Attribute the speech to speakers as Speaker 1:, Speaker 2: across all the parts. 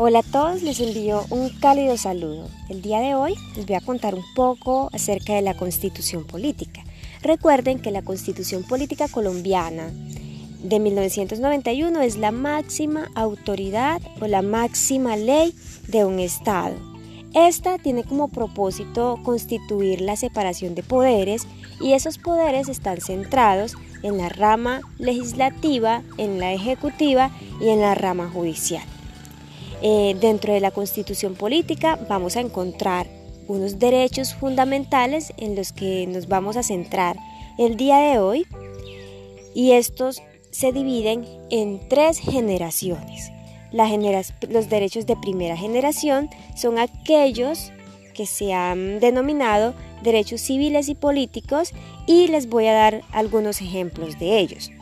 Speaker 1: Hola a todos, les envío un cálido saludo. El día de hoy les voy a contar un poco acerca de la constitución política. Recuerden que la constitución política colombiana de 1991 es la máxima autoridad o la máxima ley de un Estado. Esta tiene como propósito constituir la separación de poderes y esos poderes están centrados en la rama legislativa, en la ejecutiva y en la rama judicial. Eh, dentro de la constitución política vamos a encontrar unos derechos fundamentales en los que nos vamos a centrar el día de hoy y estos se dividen en tres generaciones. los derechos de primera generación son aquellos que se han denominado derechos civiles y políticos y les voy a dar algunos ejemplos de ellos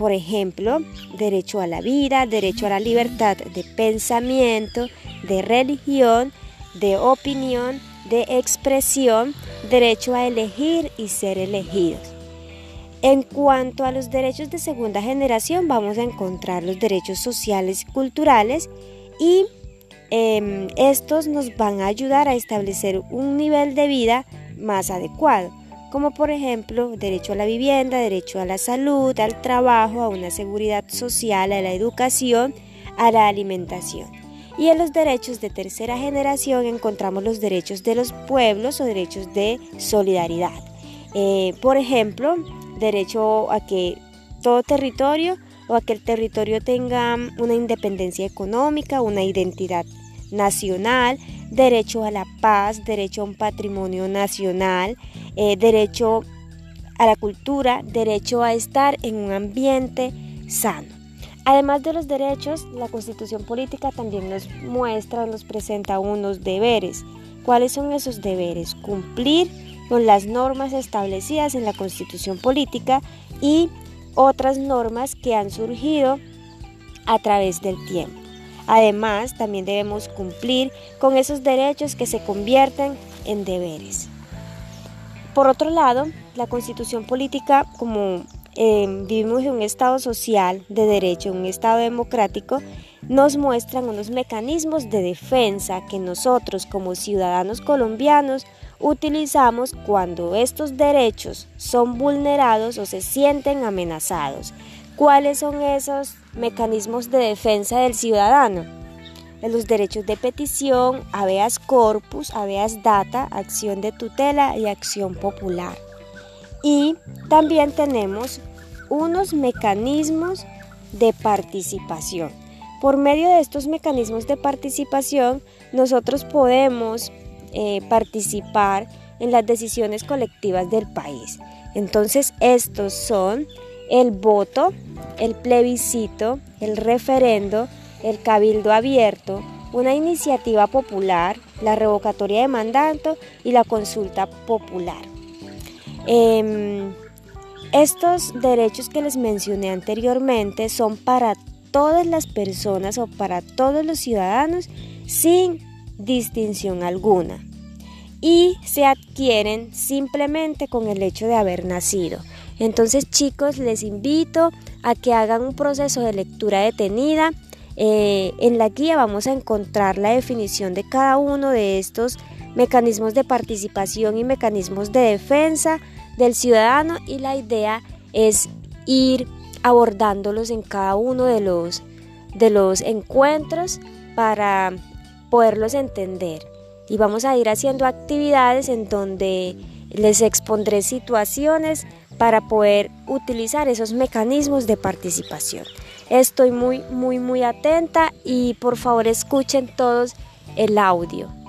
Speaker 1: por ejemplo, derecho a la vida, derecho a la libertad de pensamiento, de religión, de opinión, de expresión, derecho a elegir y ser elegidos. En cuanto a los derechos de segunda generación, vamos a encontrar los derechos sociales y culturales y em, estos nos van a ayudar a establecer un nivel de vida más adecuado como por ejemplo derecho a la vivienda, derecho a la salud, al trabajo, a una seguridad social, a la educación, a la alimentación. Y en los derechos de tercera generación encontramos los derechos de los pueblos o derechos de solidaridad. Eh, por ejemplo, derecho a que todo territorio o a que el territorio tenga una independencia económica, una identidad nacional, derecho a la paz, derecho a un patrimonio nacional, eh, derecho a la cultura, derecho a estar en un ambiente sano. Además de los derechos, la constitución política también nos muestra, nos presenta unos deberes. ¿Cuáles son esos deberes? Cumplir con las normas establecidas en la constitución política y otras normas que han surgido a través del tiempo. Además, también debemos cumplir con esos derechos que se convierten en deberes. Por otro lado, la constitución política, como eh, vivimos en un Estado social de derecho, en un Estado democrático, nos muestran unos mecanismos de defensa que nosotros como ciudadanos colombianos utilizamos cuando estos derechos son vulnerados o se sienten amenazados. ¿Cuáles son esos mecanismos de defensa del ciudadano? los derechos de petición, habeas corpus, habeas data, acción de tutela y acción popular. Y también tenemos unos mecanismos de participación. Por medio de estos mecanismos de participación, nosotros podemos eh, participar en las decisiones colectivas del país. Entonces, estos son el voto, el plebiscito, el referendo, el cabildo abierto, una iniciativa popular, la revocatoria de mandato y la consulta popular. Em, estos derechos que les mencioné anteriormente son para todas las personas o para todos los ciudadanos sin distinción alguna y se adquieren simplemente con el hecho de haber nacido. Entonces chicos, les invito a que hagan un proceso de lectura detenida. Eh, en la guía vamos a encontrar la definición de cada uno de estos mecanismos de participación y mecanismos de defensa del ciudadano y la idea es ir abordándolos en cada uno de los, de los encuentros para poderlos entender. Y vamos a ir haciendo actividades en donde les expondré situaciones para poder utilizar esos mecanismos de participación. Estoy muy, muy, muy atenta y por favor escuchen todos el audio.